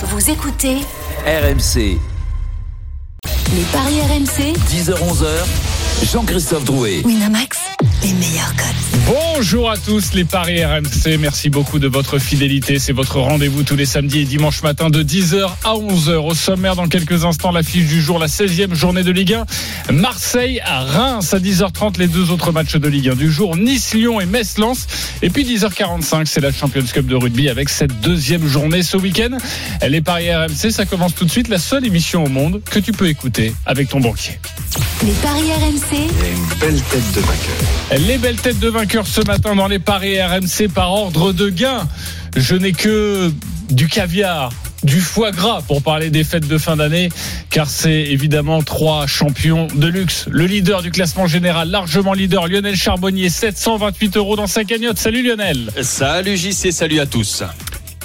Vous écoutez RMC, les paris RMC. 10h-11h, Jean-Christophe Drouet. Winamax, les meilleurs codes. Bonjour à tous les Paris RMC, merci beaucoup de votre fidélité. C'est votre rendez-vous tous les samedis et dimanches matin de 10h à 11h. Au sommaire, dans quelques instants, l'affiche du jour, la 16e journée de Ligue 1. Marseille à Reims à 10h30, les deux autres matchs de Ligue 1 du jour. Nice-Lyon et Metz-Lens. Et puis 10h45, c'est la Champions Cup de rugby avec cette deuxième journée ce week-end. Les Paris RMC, ça commence tout de suite. La seule émission au monde que tu peux écouter avec ton banquier. Les paris RMC, une belle tête de vainqueur. Les belles têtes de vainqueurs ce matin dans les paris RMC par ordre de gain. Je n'ai que du caviar, du foie gras pour parler des fêtes de fin d'année, car c'est évidemment trois champions de luxe. Le leader du classement général, largement leader, Lionel Charbonnier, 728 euros dans sa cagnotte. Salut Lionel. Salut JC, salut à tous.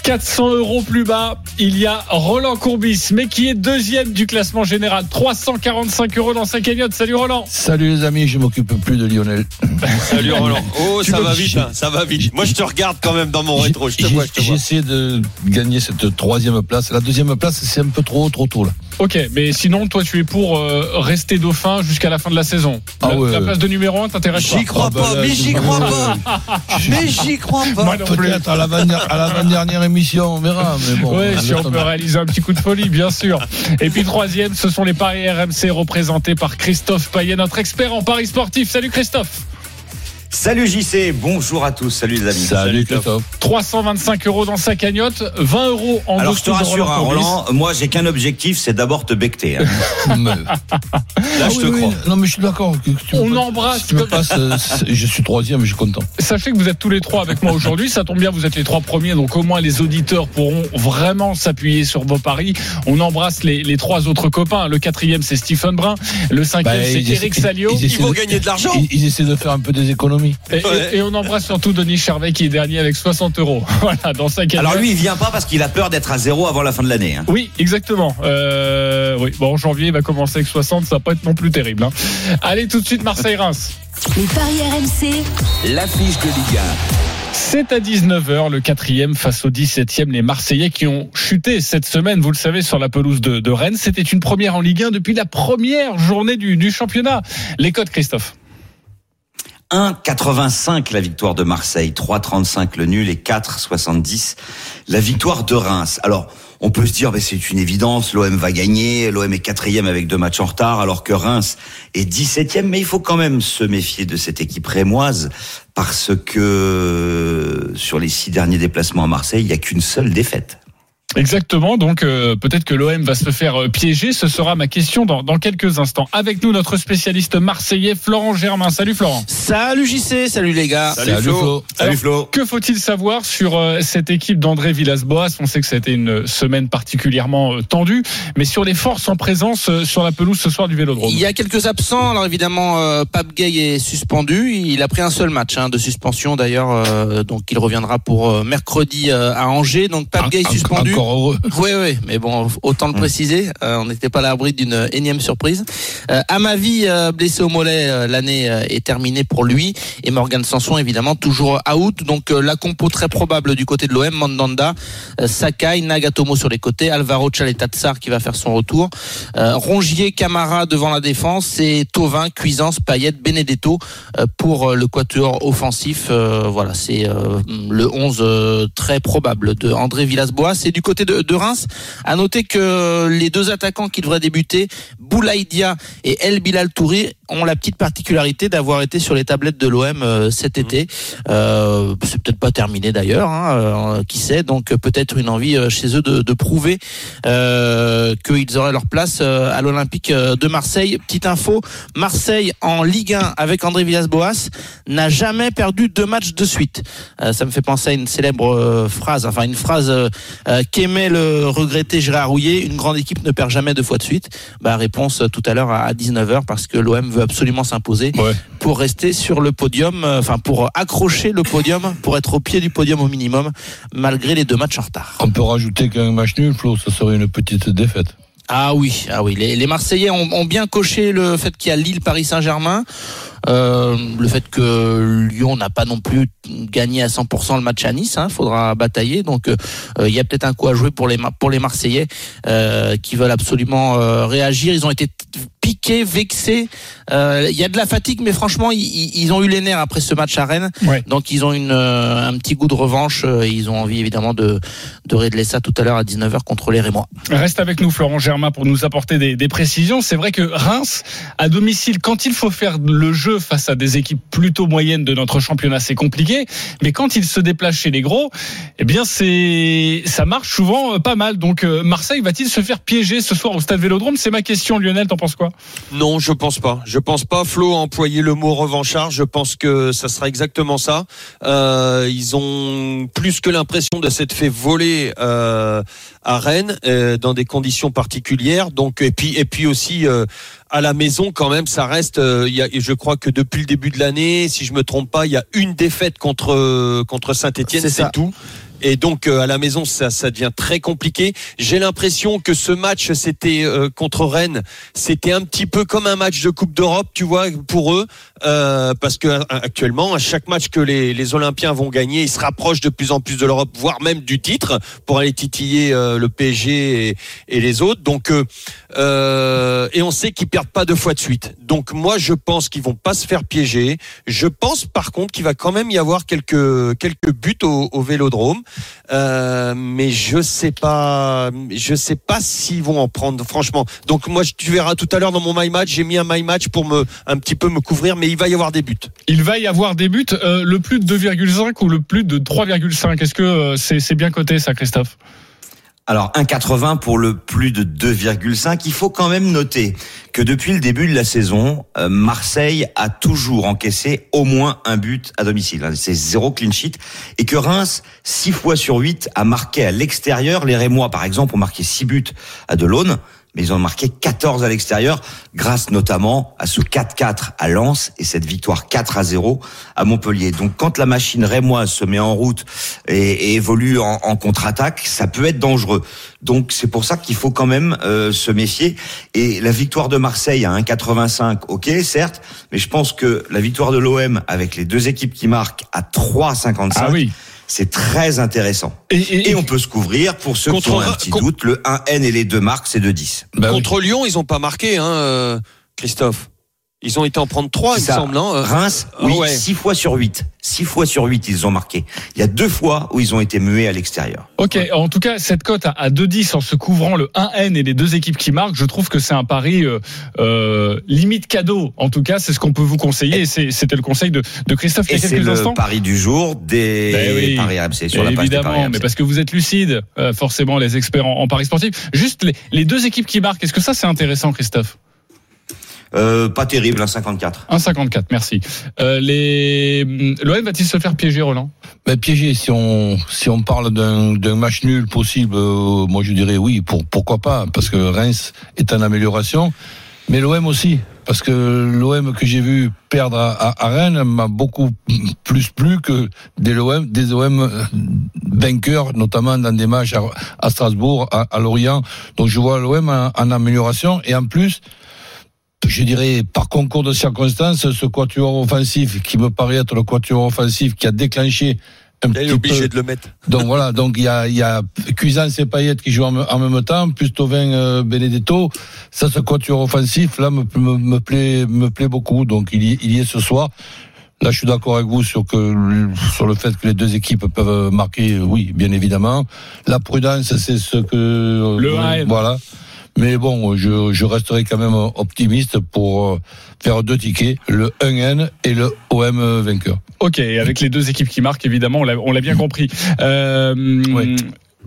400 euros plus bas, il y a Roland Courbis, mais qui est deuxième du classement général. 345 euros dans sa cagnotte. Salut Roland. Salut les amis, je m'occupe plus de Lionel. Salut Roland. Oh, Tu ça va vite, hein, ça va vite. Moi, je te regarde quand même dans mon rétro. Je te J'ai vois, je te j'ai vois. essayé de gagner cette troisième place. La deuxième place, c'est un peu trop trop tôt là. Ok, mais sinon, toi, tu es pour euh, rester dauphin jusqu'à la fin de la saison. Ah la, ouais. la place de numéro 1 t'intéresse pas J'y crois Ah bah pas, là, mais je- j'y crois pas. Mais j'y crois pas. Peut-être à l'avant- à l'avant-dernière émission, on verra. Mais bon, Oui, si on peut réaliser un petit coup de folie, bien sûr. Et puis troisième, ce sont les paris RMC représentés par Christophe Payet, notre expert en paris sportif. Salut Christophe. Salut JC, bonjour à tous, salut les amis. Salut Christophe. 325 euros dans sa cagnotte, 20 euros en Alors je te rassure, hein. Roland, moi j'ai qu'un objectif, c'est d'abord te becter. hein. Là Ah je oui, te oui, crois. Non mais je suis d'accord. On me- embrasse si tu me comme- passes, euh, je suis troisième, je suis content. Sachez que vous êtes tous les trois avec moi aujourd'hui. Ça tombe bien, vous êtes les trois premiers, donc au moins les auditeurs pourront vraiment s'appuyer sur vos paris. On embrasse les, les trois autres copains. Le quatrième, c'est Stephen Brun. Le cinquième, Bah, c'est Eric Salio. ils vont de- gagner de l'argent. Ils, ils essaient de faire un peu des économies. Et, et- Ouais. et on embrasse surtout Denis Charvet qui est dernier avec 60 euros. Voilà, dans sa cagnotte. Alors lui il vient pas parce qu'il a peur d'être à zéro avant la fin de l'année. hein. Oui, exactement. Euh, oui, bon, en janvier, il va commencer avec 60, ça va pas être non plus terrible. hein. Allez, tout de suite, Marseille-Reims. les paris RMC, L'affiche de Ligue C'est à 19h, le quatrième face au 17e, les Marseillais qui ont chuté cette semaine, vous le savez, sur la pelouse de, de Rennes. C'était une première en Ligue 1 depuis la première journée du, du championnat. Les codes, Christophe 1,85 la victoire de Marseille, 3,35 le nul et 4,70 la victoire de Reims. Alors on peut se dire bah, c'est une évidence, l'OM va gagner, l'OM est quatrième avec deux matchs en retard alors que Reims est 17e, mais il faut quand même se méfier de cette équipe rémoise parce que sur les six derniers déplacements à Marseille, il n'y a qu'une seule défaite. Exactement, donc euh, peut-être que l'OM va se faire euh, piéger. Ce sera ma question dans, dans quelques instants. Avec nous, notre spécialiste marseillais, Florent Germain. Salut Florent. Salut JC, salut les gars. Salut Flo. Salut Flo. Que faut-il savoir sur euh, cette équipe d'André Villas-Boas? On sait que ça a été une semaine particulièrement euh, tendue, mais sur les forces en présence euh, sur la pelouse ce soir du Vélodrome. Il y a quelques absents. Alors évidemment, euh, Pape Gay est suspendu. Il a pris un seul match hein, de suspension d'ailleurs, euh, donc il reviendra pour euh, mercredi euh, à Angers. Donc Pape Gay est En- suspendu. Encore heureux. Oui, oui, mais bon, autant le préciser, euh, on n'était pas à l'abri d'une énième surprise. Euh, Amavi, euh, blessé au mollet, euh, l'année est terminée pour lui. Et Morgan Sanson, évidemment, toujours out. Donc la compo très probable du côté de l'OM, Mandanda, Sakai, Nagatomo sur les côtés, Alvaro Chaletatsar qui va faire son retour, Rongier, Camara devant la défense et Tovin, Cuisance, Payet, Benedetto pour le quatuor offensif. Voilà, c'est le 11 euh, très probable de André Villas-Boas. Et du côté de, de Reims, à noter que les deux attaquants qui devraient débuter, Boulaïdia et El Bilal Touré, ont la petite particularité d'avoir été sur les tablettes de l'OM euh, cet été. Euh, c'est peut-être pas terminé d'ailleurs, hein, euh, qui sait. Donc euh, peut-être une envie chez eux de, de prouver euh, qu'ils auraient leur place à l'Olympique de Marseille. Petite info, Marseille en Ligue 1 avec André Villas-Boas n'a jamais perdu deux matchs de suite. Euh, ça me fait penser à une célèbre phrase, enfin une phrase qu'aimait le regretté Gérard Rouillet, une grande équipe ne perd jamais deux fois de suite. Bah, réponse tout à l'heure à 19h parce que l'OM veut absolument s'imposer Ouais. pour rester sur le podium, euh, enfin pour accrocher le podium, pour être au pied du podium au minimum, malgré les deux matchs en retard. On peut rajouter qu'un match nul, Flo, ça serait une petite défaite. Ah oui, ah oui. Les, les Marseillais ont, ont bien coché le fait qu'il y a Lille, Paris Saint-Germain. Euh, le fait que Lyon n'a pas non plus gagné à 100% le match à Nice, hein, faudra batailler. Donc euh, il y a peut-être un coup à jouer pour les pour les Marseillais euh, qui veulent absolument réagir. Ils ont été piqués, vexés. Il y a de la fatigue, mais franchement, ils, ils, ont eu les nerfs après ce match à Rennes. Donc ils ont une, un petit goût de revanche. Ils ont envie évidemment de, de régler ça tout à l'heure à 19h contre les Rémois. Reste avec nous, Florent Germain, pour nous apporter des, des précisions. C'est vrai que Reims, à domicile, quand il faut faire le jeu face à des équipes plutôt moyennes de notre championnat, c'est compliqué. Mais quand il se déplace chez les gros, eh bien, c'est, ça marche souvent euh, pas mal. Donc, euh, Marseille va-t-il se faire piéger ce soir au stade Vélodrome? C'est ma question, Lionel. T'en penses quoi? Non, je pense pas. Je pense pas. Flo a employé le mot revanchard. Je pense que ça sera exactement ça. Euh, ils ont plus que l'impression de s'être fait voler à Rennes dans des conditions particulières. Donc et puis et puis aussi à la maison quand même, ça reste. Euh, il y a, je crois que depuis le début de l'année, si je me trompe pas, il y a une défaite contre contre Saint-Étienne, c'est tout et donc à la maison ça, ça devient très compliqué. J'ai l'impression que ce match c'était contre Rennes, c'était un petit peu comme un match de Coupe d'Europe, tu vois, pour eux, euh, parce que actuellement à chaque match que les, les Olympiens vont gagner, ils se rapprochent de plus en plus de l'Europe, voire même du titre pour aller titiller le PSG et, et, les autres. Donc euh, et on sait qu'ils perdent pas deux fois de suite. Donc moi je pense qu'ils vont pas se faire piéger. Je pense par contre qu'il va quand même y avoir quelques quelques buts au, au Vélodrome, euh, mais je sais pas, je sais pas s'ils vont en prendre franchement. Donc moi tu verras tout à l'heure dans mon my match, j'ai mis un my match pour me un petit peu me couvrir, mais il va y avoir des buts. Il va y avoir des buts. Euh, le plus de 2,5 ou le plus de 3,5 Est-ce que euh, c'est bien coté ça, Christophe? Alors 1,80 pour le plus de 2,5. Il faut quand même noter que depuis le début de la saison, euh, Marseille a toujours encaissé au moins un but à domicile. C'est zéro clean sheet. Et que Reims, 6 fois sur 8, a marqué à l'extérieur. Les Rémois, par exemple, ont marqué 6 buts à Delaune mais ils ont marqué 14 à l'extérieur, grâce notamment à ce 4-4 à Lens et cette victoire 4 à 0 à Montpellier. Donc quand la machine rémoise se met en route et, évolue en, contre-attaque, ça peut être dangereux. Donc c'est pour ça qu'il faut quand même euh, se méfier. Et la victoire de Marseille à 1,85, ok, certes, mais je pense que la victoire de l'OM avec les deux équipes qui marquent à 3,55. Ah oui c'est très intéressant. Et, on peut se couvrir pour ceux qui ont un petit doute. Le 1N et les deux marques, c'est de 10. Bah contre Lyon, ils n'ont pas marqué, hein, euh, Christophe. Ils ont été en prendre 3, il me semble. Hein. Reims, oui, 6 fois sur 8. 6 fois sur 8, ils ont marqué. Il y a deux fois où ils ont été mués à l'extérieur. Ok, en tout cas, cette cote à 2-10 en se couvrant le 1N et les deux équipes qui marquent, je trouve que c'est un pari euh, euh, limite cadeau. En tout cas, c'est ce qu'on peut vous conseiller et c'était le conseil de, de Christophe il y a quelques instants. c'est le pari du jour des ben oui, paris RMC sur la page Évidemment, mais parce que vous êtes lucide, euh, forcément, les experts en, en paris sportifs. Juste les, les deux équipes qui marquent, est-ce que ça c'est intéressant, Christophe? Euh, pas terrible, 1,54. 1,54, merci. Euh, les... L'OM va-t-il se faire piéger, Roland? Ben, Piéger, si on, si on parle d'un match nul possible, euh, moi je dirais oui, pour, pourquoi pas, parce que Reims est en amélioration, mais l'OM aussi. Parce que l'OM que j'ai vu perdre à, à, Rennes m'a beaucoup plus plu que des OM, des OM vainqueurs, notamment dans des matchs à, Strasbourg, à, à, Lorient. Donc je vois l'OM en, en amélioration et en plus, je dirais, par concours de circonstances, ce quatuor offensif qui me paraît être le quatuor offensif qui a déclenché un Il est obligé de le mettre. Donc voilà, donc il y a, il y a Cuisance et Payet qui jouent en, même temps, plus Tovin euh, Benedetto. Ça, ce quatuor offensif, là, me, me, me, plaît, me plaît beaucoup. Donc il y, il y est ce soir. Là, je suis d'accord avec vous sur que sur le fait que les deux équipes peuvent marquer, oui, bien évidemment. La prudence, c'est ce que le voilà. Mais bon, je, je resterai quand même optimiste pour euh, faire deux tickets, le 1N et le OM vainqueur. Ok, avec les deux équipes qui marquent, évidemment, on l'a bien compris. Euh,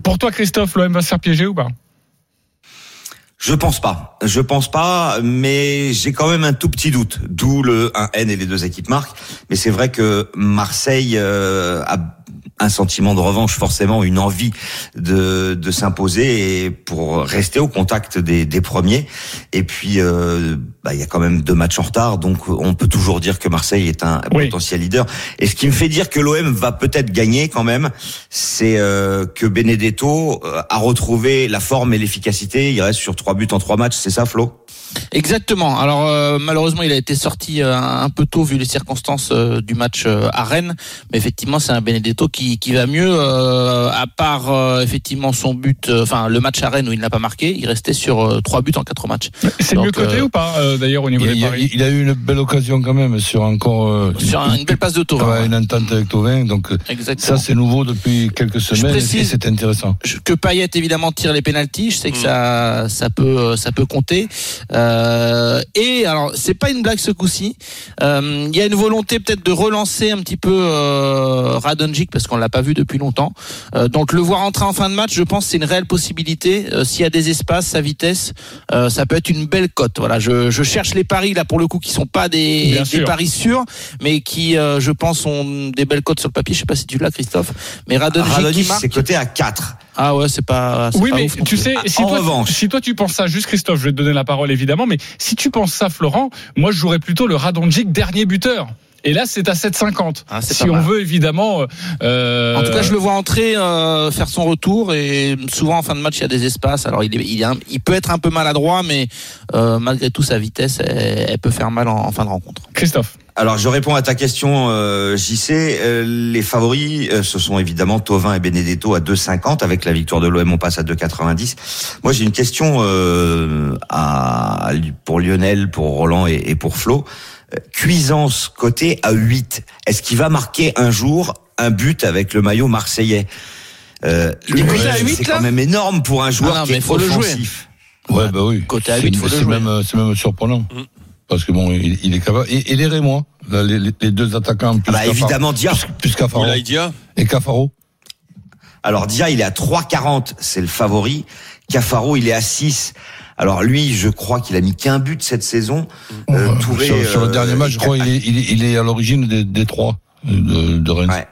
Pour toi, Christophe, l'OM va se faire piéger ou pas? Je pense pas. Je pense pas, mais j'ai quand même un tout petit doute. D'où le 1N et les deux équipes marquent. Mais c'est vrai que Marseille euh, a un sentiment de revanche, forcément une envie de, de s'imposer et pour rester au contact des, des premiers. Et puis, euh, bah, il y a quand même deux matchs en retard, donc on peut toujours dire que Marseille est un Oui. potentiel leader. Et ce qui me fait dire que l'OM va peut-être gagner quand même, c'est euh, que Benedetto euh, a retrouvé la forme et l'efficacité. Il reste sur trois buts en trois matchs, c'est ça, Flo? Exactement. Alors euh, malheureusement, il a été sorti un peu tôt vu les circonstances du match à Rennes, mais effectivement, c'est un Benedetto qui, qui va mieux. euh, à part euh, effectivement son but, euh, enfin le match à Rennes où il n'a pas marqué, il restait sur euh, trois buts en quatre matchs. C'est mieux coté euh, ou pas, euh, d'ailleurs, au niveau Il, des il- paris il a eu une belle occasion quand même sur encore euh, Sur un- une belle passe de Thauvin. ouais, une entente avec Tovin. Donc Exactement. ça c'est nouveau depuis quelques semaines et c'est intéressant. Que Payet évidemment tire les pénalties. Je sais Mm. que ça ça peut ça peut compter. Euh, et alors c'est pas une blague ce coup-ci. Euh, Il y a une volonté peut-être de relancer un petit peu euh, Radonjic parce qu'on l'a pas vu depuis longtemps. Euh, donc le voir entrer en fin de match, je pense que c'est une réelle possibilité. Euh, S'il y a des espaces, sa vitesse, euh, ça peut être une belle cote. Voilà, je, je cherche les paris là pour le coup qui sont pas des, Bien des sûr. paris sûrs, mais qui euh, je pense ont des belles cotes sur le papier. Je sais pas si tu l'as Christophe, mais Radonjic c'est coté à 4. Ah ouais, c'est pas. c'est Oui, pas mais ouf tu sais, si En toi, revanche. si toi tu penses ça, juste Christophe, je vais te donner la parole évidemment, mais si tu penses ça, Florent, moi je jouerais plutôt le Radonjic dernier buteur. Et là, c'est à 7,50. Ah, si on mal. veut évidemment. euh, En tout cas, je le vois entrer, euh, faire son retour et souvent en fin de match, il y a des espaces. Alors, il, est, il, est un- il peut être un peu maladroit, mais euh, malgré tout, sa vitesse, elle, elle peut faire mal en, en fin de rencontre. Christophe. Alors, je réponds à ta question, euh, JC. Euh, les favoris, euh, ce sont évidemment Tovin et Benedetto à 2,50. Avec la victoire de l'OM, on passe à 2,90. Moi, j'ai une question euh, à, pour Lionel, pour Roland et, et pour Flo. Cuisance côté à 8. Est-ce qu'il va marquer un jour un but avec le maillot marseillais euh, le huit, C'est quand même énorme pour un joueur Ah non, qui mais est faut le jouer. offensif. Ouais, bah oui. Côté à C'est- huit, faut le c'est jouer. même, c'est même surprenant. Parce que bon, il, il est capable. Et, et les Rémois, les, les- deux attaquants, plus Bah, Cafaro- évidemment, Dia. plus, plus Cafaro. Et Cafaro. Alors Dia, il est à 3,40, c'est le favori. Cafaro, il est à 6. Alors lui, je crois qu'il a mis qu'un but cette saison. Euh, Touré, sur, sur le euh, dernier match, je crois, il est, il est, il est à l'origine des, des trois euh, de, de Rennes. Ouais.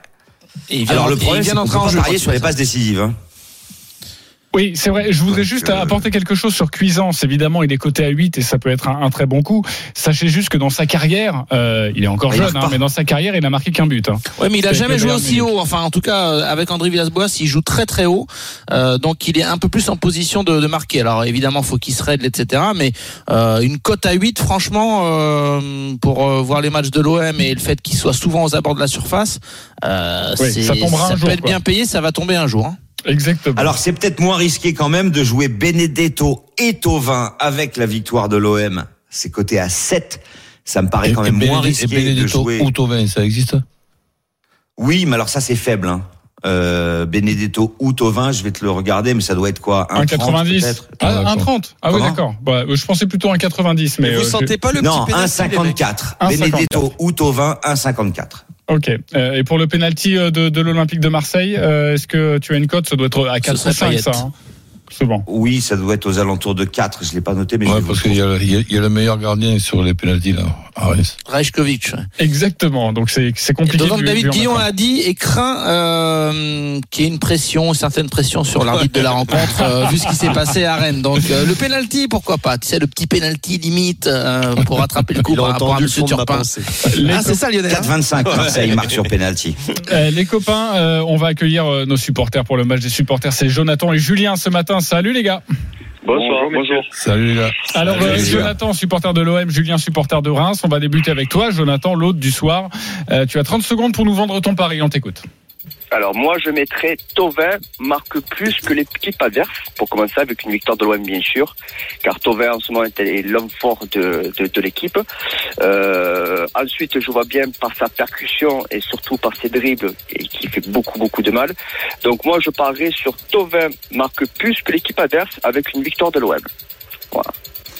Et il vient, Alors le problème, c'est qu'on peut pas parier sur les passes décisives. Hein. Oui, c'est vrai. Je voudrais Donc, juste euh, apporter quelque chose sur Cuisance. Évidemment, il est coté à 8 et ça peut être un, un très bon coup. Sachez juste que dans sa carrière, euh, il est encore Il jeune, hein, mais dans sa carrière, il n'a marqué qu'un but. hein. Ouais, mais il a Avec jamais joué aussi haut. Enfin, en tout cas, euh, avec André Villas-Boas, il joue très très haut. Euh, donc, il est un peu plus en position de, de marquer. Alors, évidemment, faut qu'il se règle, etc. Mais euh, une cote à 8, franchement, euh, pour euh, voir les matchs de l'OM et le fait qu'il soit souvent aux abords de la surface, euh, Oui, ça tombera un ça jour, peut être quoi. bien payé, ça va tomber un jour. hein. Exactement. Alors c'est peut-être moins risqué quand même de jouer Benedetto et Tovin avec la victoire de l'OM. C'est coté à 7. Ça me paraît Et, quand même moins Benedetto- risqué et de Benedetto jouer. ou Tovin, ça existe? Oui, mais alors ça c'est faible. Hein. Euh, Benedetto ou Tovin, je vais te le regarder, mais ça doit être quoi? 1,90 peut-être? Ah, Ah, d'accord. 1,30 Ah oui, Comment d'accord. Bah, je pensais plutôt 1,90. Mais vous euh, sentez pas le Non, petit pénalty, les mecs? 1,54. 1,54. Benedetto ou Tovin, 1,54. Ok. Euh, et pour le penalty euh, de, de l'Olympique de Marseille, euh, est-ce que tu as une cote? Ça doit être à 4 serait ou 5, Payet. ça. hein Souvent. Oui, ça doit être aux alentours de 4. Je l'ai pas noté, mais je Ouais, vais vous parce qu'il y, a- il y a- il y a le meilleur gardien sur les pénalties là, à Reims. Rajkovic. Exactement. Donc c'est compliqué. D'autant de que lui- David Guillon a dit et craint euh, qu'il y ait une pression, une certaine pression sur l'arbitre de la rencontre, euh, vu ce qui s'est passé à Rennes. Donc euh, le penalty, pourquoi pas? Tu sais, le petit penalty limite euh, pour rattraper le coup Il par rapport à ma Turpin. Ah, c'est ça Lionel. hein? 4,25. Marseille marque sur penalty. Euh, les copains, euh, on va accueillir nos supporters pour le match des supporters. C'est Jonathan et Julien ce matin. Salut les gars. Bonsoir, bonjour. Salut les gars. Alors Salut, euh. Jonathan, supporter de l'OM, Julien, supporter de Reims. On va débuter avec toi, Jonathan, l'autre du soir. Euh, tu as 30 secondes pour nous vendre ton pari. On t'écoute. Alors moi je mettrais Tovin marque plus que l'équipe adverse pour commencer avec une victoire de l'OM bien sûr car Tovin en ce moment est l'homme fort de, de, de l'équipe. Euh, ensuite je vois bien par sa percussion et surtout par ses dribbles et qui fait beaucoup beaucoup de mal. Donc moi je parierais sur Tovin marque plus que l'équipe adverse avec une victoire de l'OM. Voilà.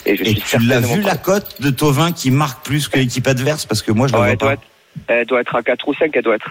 Et je Et suis tu l'as vu la cote de Tovin qui marque plus que l'équipe adverse? Parce que moi je la Ouais, vois pas. être, elle doit être à 4 ou 5, elle doit être.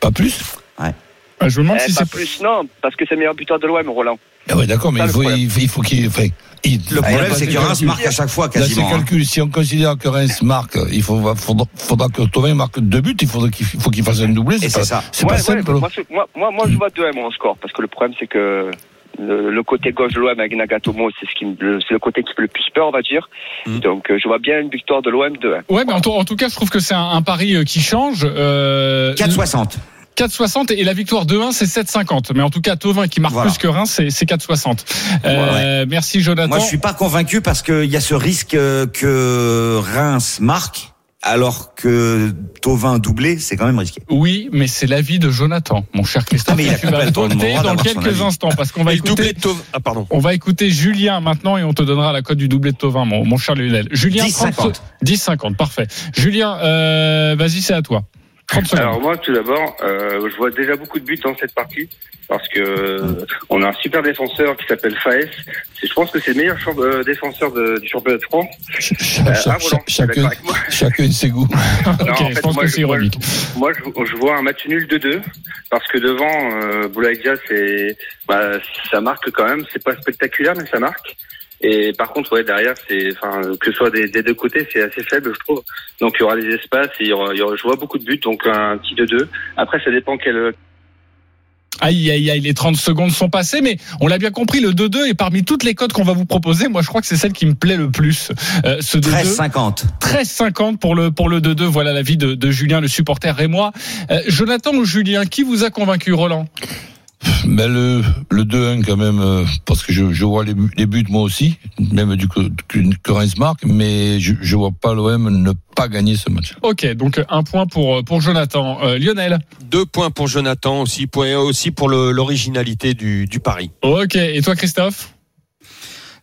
Pas plus Ah, je me demande Eh, si pas c'est plus, non, parce que c'est le meilleur buteur de l'OM, Roland. Ah ouais, d'accord, mais il le faut, problème. il, il faut qu'il. Enfin, il- Le Ah, problème, c'est que Reims calcul. marque à chaque fois Dans ces quasiment. hein. calculs, si on considère que Reims marque, il faut, faudra, faudra que Tovin marque deux buts, il faudra qu'il faut qu'il fasse un doublé. Et C'est pas, c'est ça. c'est Ouais, pas ouais, simple. moi, c'est- moi, moi, moi, je vois 2 1 au score, parce que le problème, c'est que le, le côté gauche de l'OM avec Nagatomo, c'est ce qui me- le- c'est le côté qui fait le plus peur, on va dire. Mm. Donc, euh, je vois bien une victoire de l'OM 2 1 Ouais, mais en, tout- en tout cas, je trouve que c'est un, un pari euh, qui change. Euh, 4,60. 4,60 et la victoire 2-1 c'est 7,50. Mais en tout cas, Tovin qui marque Voilà. plus que Reims, c'est c'est 4,60. Euh, Merci Jonathan. Moi, je suis pas convaincu parce qu'il y a ce risque euh, que Reims marque, alors que Tovin doublé, c'est quand même risqué. Oui, mais c'est l'avis de Jonathan, mon cher Christophe. Ah, mais il a tu vas complètement le dans quelques instants parce qu'on va écouter. Ah, pardon. On va écouter Julien maintenant et on te donnera la cote du doublé de Tovin, mon, mon cher Lionel. Julien, 10,50. 30 10,50, parfait. Julien, euh, vas-y, c'est à toi. 30 secondes. Alors moi, tout d'abord, euh, je vois déjà beaucoup de buts dans cette partie parce que euh, on a un super défenseur qui s'appelle Faes. Je pense que c'est le meilleur euh, défenseur de- du championnat de France. Ch- ch- Euh, ch- ah, ch- chacun, d'accord avec moi? chacun ses goûts. je pense moi, que je- c'est moi, ironique. Moi, je, je vois un match nul 2-2 parce que devant euh, Boulaïdia, c'est bah, ça marque quand même. C'est pas spectaculaire, mais ça marque. Et par contre, ouais, derrière, c'est, enfin, que ce soit des, des deux côtés, c'est assez faible, je trouve. Donc, il y aura des espaces et il y aura, il y aura- je vois beaucoup de buts, donc un petit 2-2. Après, ça dépend quel, Aïe, aïe, aïe, les 30 secondes sont passées, mais on l'a bien compris, le 2-2 est parmi toutes les cotes qu'on va vous proposer. Moi, je crois que c'est celle qui me plaît le plus. Euh, ce 2-2. 13,50. 13,50 pour le, pour le 2-2. Voilà l'avis de, de Julien, le supporter et moi. Euh, Jonathan ou Julien, qui vous a convaincu, Roland? Mais le, le 2-1 quand même, euh, parce que je, je vois les, buts- les buts moi aussi, même du que, que Reims marque, mais je, je vois pas l'OM ne pas gagner ce match. Ok, donc un point pour, pour Jonathan. Euh, Lionel Deux points pour Jonathan, aussi, point aussi pour l'originalité du, du pari. Ok, et toi Christophe?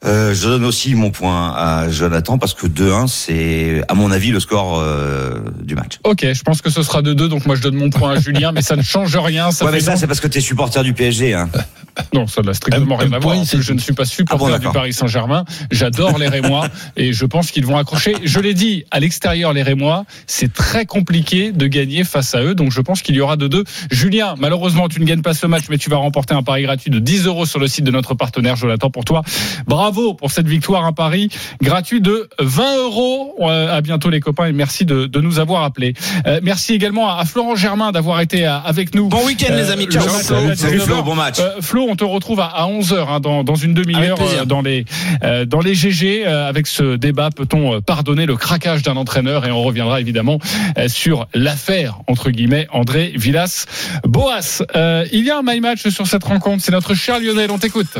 Euh, je donne aussi mon point à Jonathan parce que 2-1, c'est, à mon avis, le score euh, du match. Ok, je pense que ce sera 2-2, donc moi je donne mon point à Julien, mais ça ne change rien. Ça ouais, mais ça, long- c'est parce que t'es supporter du PSG. Hein. Non, ça n'a strictement rien à voir. je ne suis pas supporter Ah bon, du. Paris Saint-Germain. J'adore les Rémois et je pense qu'ils vont accrocher. Je l'ai dit, à l'extérieur, les Rémois, c'est très compliqué de gagner face à eux. Donc je pense qu'il y aura de deux. Julien, malheureusement, tu ne gagnes pas ce match, mais tu vas remporter un pari gratuit de 10 euros sur le site de notre partenaire. Je l'attends pour toi. Bravo pour cette victoire, un pari gratuit de 20 euros. Euh, À bientôt les copains et merci de, de nous avoir appelés. Euh, merci également à à Florent Germain d'avoir été euh, avec nous. Bon week-end, les amis. Ciao. Salut, à salut 19h. Flo, bon match. Euh, Flo, on te retrouve à, à 11h hein, dans, dans une demi-heure dans les dans les GG avec ce débat peut-on pardonner le craquage d'un entraîneur? Et on reviendra évidemment sur l'affaire entre guillemets André Villas Boas. Il y a un my match sur cette rencontre, c'est notre cher Lionel, on t'écoute.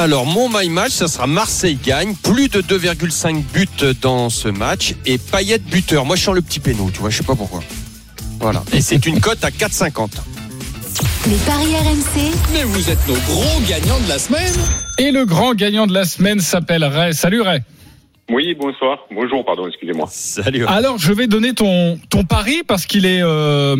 Alors, mon my match, ça sera Marseille gagne. Plus de 2,5 buts dans ce match. Et Payet buteur. Moi, je sens le petit péno, tu vois, je sais pas pourquoi. Voilà. Et c'est une cote à 4,50. Les paris RMC, Mais vous êtes nos gros gagnants de la semaine. Et le grand gagnant de la semaine s'appelle Ray. Salut Ray. Oui, bonsoir. Bonjour, pardon, excusez-moi. Salut. Alors, je vais donner ton, ton pari parce qu'il est euh,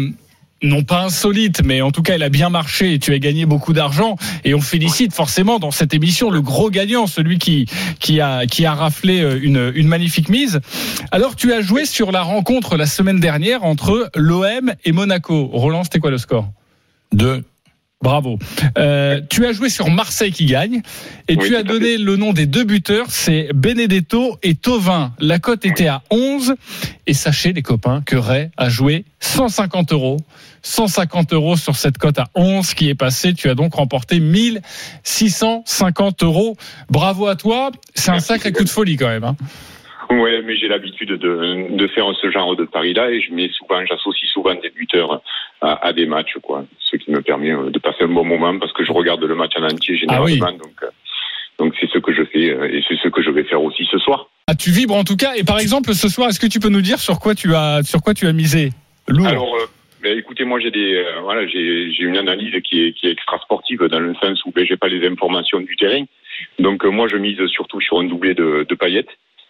non pas insolite, mais en tout cas, il a bien marché et tu as gagné beaucoup d'argent. Et on félicite forcément dans cette émission le gros gagnant, celui qui, qui, a, qui a raflé euh, une, une magnifique mise. Alors, tu as joué sur la rencontre la semaine dernière entre l'OM et Monaco. Roland, c'était quoi le score? 2. Bravo. Euh, tu as joué sur Marseille qui gagne et Oui, tu as donné le nom des deux buteurs, c'est Benedetto et Tovin. La cote était à 11 et sachez les copains que Ray a joué 150 euros. 150 euros sur cette cote à 11 qui est passée. Tu as donc remporté 1650 euros. Bravo à toi. C'est un sacré coup de folie quand même. hein. Ouais, mais j'ai l'habitude de, de faire ce genre de paris-là et je mets souvent, j'associe souvent des buteurs à, à des matchs, quoi. Ce qui me permet euh, de passer un bon moment parce que je regarde le match en entier généralement. Ah oui. Donc, euh, donc c'est ce que je fais euh, et c'est ce que je vais faire aussi ce soir. Ah, tu vibres en tout cas. Et par exemple, ce soir, est-ce que tu peux nous dire sur quoi tu as, sur quoi tu as misé? Lourd. Alors, euh, ben, écoutez, moi j'ai des, euh, voilà, j'ai, j'ai une analyse qui est, qui est extra sportive dans le sens où ben, j'ai pas les informations du terrain. Donc euh, moi je mise surtout sur un doublé de, de Payet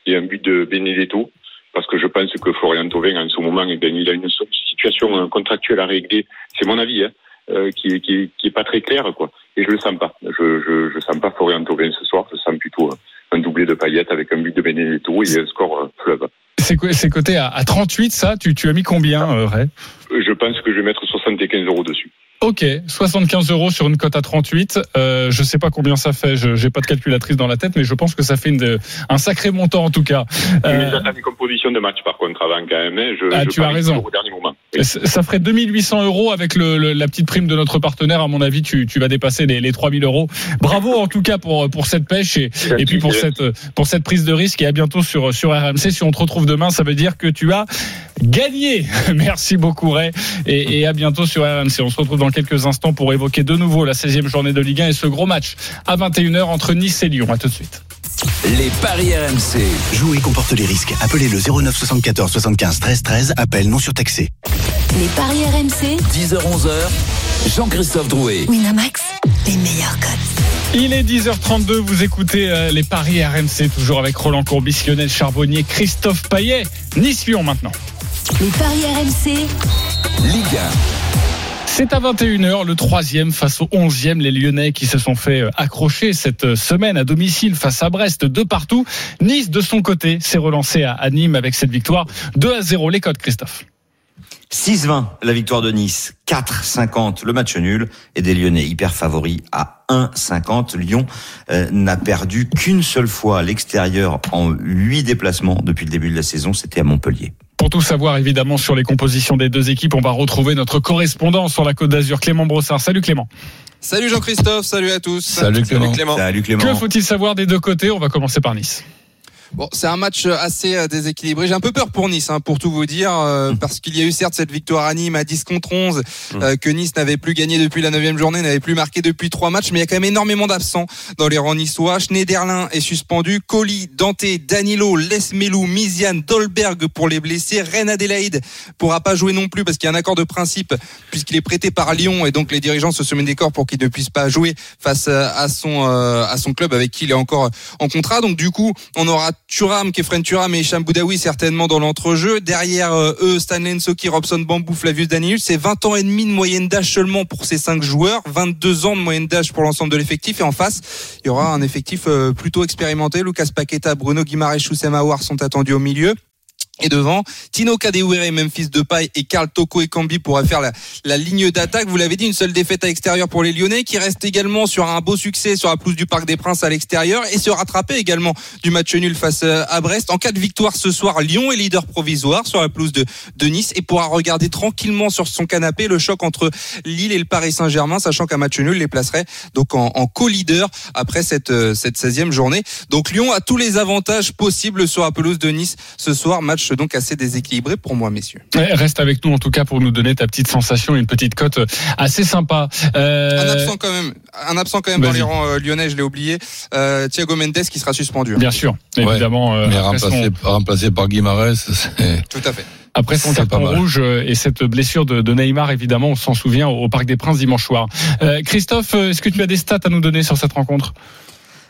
et un but de Benedetto parce que je pense que Florian Thauvin en ce moment, eh ben, il a une situation contractuelle à régler. C'est mon avis, hein, euh, qui, est, qui, est, qui est pas très claire, quoi. Et je le sens pas. Je, je, je sens pas Florian Thauvin ce soir. Je sens plutôt euh, un doublé de Payet avec un but de Benedetto et un score fleuve. C'est coté à, à 38, ça? Tu, tu as mis combien, euh, Ray? Je pense que je vais mettre 75 euros dessus. Ok, 75 euros sur une cote à 38. Euh, je sais pas combien ça fait. Je j'ai pas de calculatrice dans la tête, mais je pense que ça fait une, un sacré montant en tout cas. Euh... Mais j'attends des compositions de match par contre avant quand même. Hein. Je, ah, je tu as raison. Au dernier moment. Ça ferait 2800 euros avec le, le, la petite prime de notre partenaire. À mon avis, tu, tu vas dépasser les, les 3000 euros. Bravo en tout cas pour pour cette pêche et, et puis pour cette pour cette prise de risque. Et à bientôt sur sur RMC. Si on te retrouve demain, ça veut dire que tu as gagné. Merci beaucoup Ray et, et à bientôt sur RMC. On se retrouve dans quelques instants pour évoquer de nouveau la 16e journée de Ligue 1 et ce gros match à 21h entre Nice et Lyon. À tout de suite. Les paris RMC. Jouer comporte les risques. Appelez le 09 74 75 13 13. Appel non surtaxé. Les paris RMC. 10h11h. Jean-Christophe Drouet. Winamax. Les meilleurs codes. Il est 10h32, vous écoutez euh, les paris RMC, toujours avec Roland Courbis, Lionel Charbonnier, Christophe Paillet, Nice-Lyon maintenant. Les paris RMC. Ligue 1. C'est à 21h, le troisième face au 11e, les Lyonnais qui se sont fait accrocher cette semaine à domicile face à Brest de partout. Nice, de son côté, s'est relancé à Nîmes avec cette victoire 2 à 0. Les codes, Christophe. 6-20 la victoire de Nice, 4-50 le match nul et des Lyonnais hyper favoris à 1-50. Lyon euh, n'a perdu qu'une seule fois à l'extérieur en 8 déplacements depuis le début de la saison, c'était à Montpellier. Pour tout savoir évidemment sur les compositions des deux équipes, on va retrouver notre correspondant sur la Côte d'Azur, Clément Brossard. Salut Clément. Salut Jean-Christophe, salut à tous. Salut Clément. Salut Clément. Que faut-il savoir des deux côtés? On va commencer par Nice. Bon, c'est un match assez déséquilibré. J'ai un peu peur pour Nice, hein, pour tout vous dire, euh, parce qu'il y a eu certes cette victoire à Nîmes à 10 contre 11, euh, que Nice n'avait plus gagné depuis la neuvième journée, n'avait plus marqué depuis trois matchs, mais il y a quand même énormément d'absents dans les rangs niçois. Schneiderlin est suspendu, Colli, Dante, Danilo, Lesmelou, Miziane, Dolberg pour les blessés, Ren Adelaide pourra pas jouer non plus parce qu'il y a un accord de principe puisqu'il est prêté par Lyon et donc les dirigeants se soumettent des corps pour qu'il ne puisse pas jouer face à son à son club avec qui il est encore en contrat. Donc du coup, on aura Thuram, Kefren Thuram et Hicham Boudaoui certainement dans l'entrejeu. Derrière euh, eux, Stanley Nsoki, Robson Bambou, Flavius Daniel. C'est 20 ans et demi de moyenne d'âge seulement pour ces cinq joueurs, 22 ans de moyenne d'âge pour l'ensemble de l'effectif. Et en face, il y aura un effectif euh, plutôt expérimenté. Lucas Paqueta, Bruno Guimaraes, Oussem Aouar sont attendus au milieu. Et devant, Tino Kadewere, Memphis Depay et Karl Toko et Kambi pourraient faire la, la ligne d'attaque. Vous l'avez dit, une seule défaite à l'extérieur pour les Lyonnais qui reste également sur un beau succès sur la pelouse du Parc des Princes à l'extérieur et se rattraper également du match nul face à Brest. En cas de victoire ce soir, Lyon est leader provisoire sur la pelouse de, de Nice et pourra regarder tranquillement sur son canapé le choc entre Lille et le Paris Saint-Germain, sachant qu'un match nul les placerait donc en, en co-leader après cette, cette 16e journée. Donc Lyon a tous les avantages possibles sur la pelouse de Nice ce soir. Match donc assez déséquilibré pour moi, messieurs. Reste avec nous en tout cas pour nous donner ta petite sensation, une petite cote assez sympa. Euh... Un absent quand même, un absent quand même dans les rangs euh, lyonnais, je l'ai oublié. Euh, Thiago Mendes qui sera suspendu. Bien sûr, évidemment. Ouais, mais remplacé, son... remplacé, par Guimarães. Tout à fait. Après son carton rouge et cette blessure de, de Neymar, évidemment, on s'en souvient au Parc des Princes dimanche soir. Euh, Christophe, est-ce que tu as des stats à nous donner sur cette rencontre?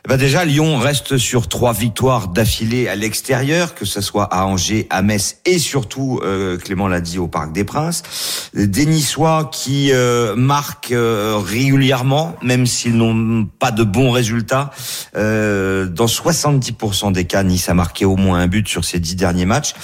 Bah déjà, Lyon reste sur trois victoires d'affilée à l'extérieur, que ce soit à Angers, à Metz et surtout, euh, Clément l'a dit, au Parc des Princes. Des Niçois qui euh, marquent euh, régulièrement, même s'ils n'ont pas de bons résultats. Euh, dans 70% des cas, Nice a marqué au moins un but sur ces dix derniers matchs.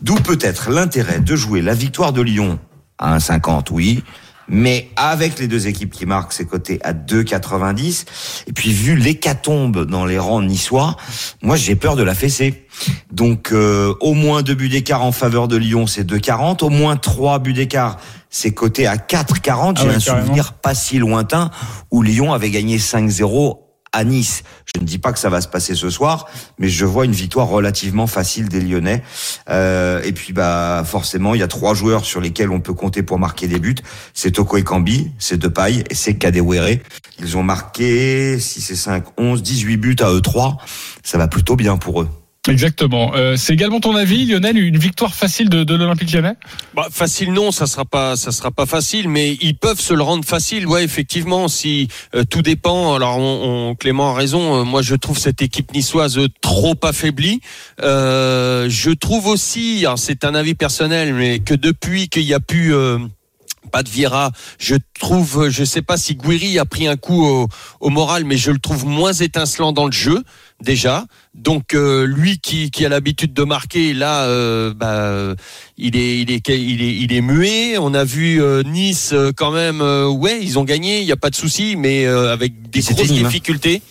D'où peut-être l'intérêt de jouer la victoire de Lyon à 1,50, oui mais avec les deux équipes qui marquent ses côtés à 2,90. Et puis vu l'hécatombe dans les rangs niçois, moi j'ai peur de la fessée. Donc euh, au moins deux buts d'écart en faveur de Lyon, c'est 2,40. Au moins trois buts d'écart, c'est coté à 4,40. J'ai ah ouais, un souvenir pas si lointain où Lyon avait gagné 5-0 à Nice. Je ne dis pas que ça va se passer ce soir, mais je vois une victoire relativement facile des Lyonnais. Euh, et puis bah forcément, il y a trois joueurs sur lesquels on peut compter pour marquer des buts. C'est Toko Ekambi, c'est Depay et c'est Kadewere. Ils ont marqué 6 et 5, 11, 18 buts à eux trois. Ça va plutôt bien pour eux. Exactement. Euh, c'est également ton avis, Lionel, une victoire facile de, de l'Olympique Lyonnais? Bah, Facile non, ça sera pas, ça sera pas facile, mais ils peuvent se le rendre facile. Ouais, effectivement, si euh, tout dépend. Alors, on, on, Clément a raison. Euh, moi, je trouve cette équipe niçoise trop affaiblie. Euh, je trouve aussi, c'est un avis personnel, mais que depuis qu'il y a pu pas de Vieira. Je trouve, je sais pas si Guiri a pris un coup au, au moral, mais je le trouve moins étincelant dans le jeu déjà. Donc euh, lui qui, qui a l'habitude de marquer, là, euh, bah, il est il est il est il est muet. On a vu euh, Nice quand même. ouais, ils ont gagné, il y a pas de souci, mais avec des grosses Nîmes, hein. difficultés.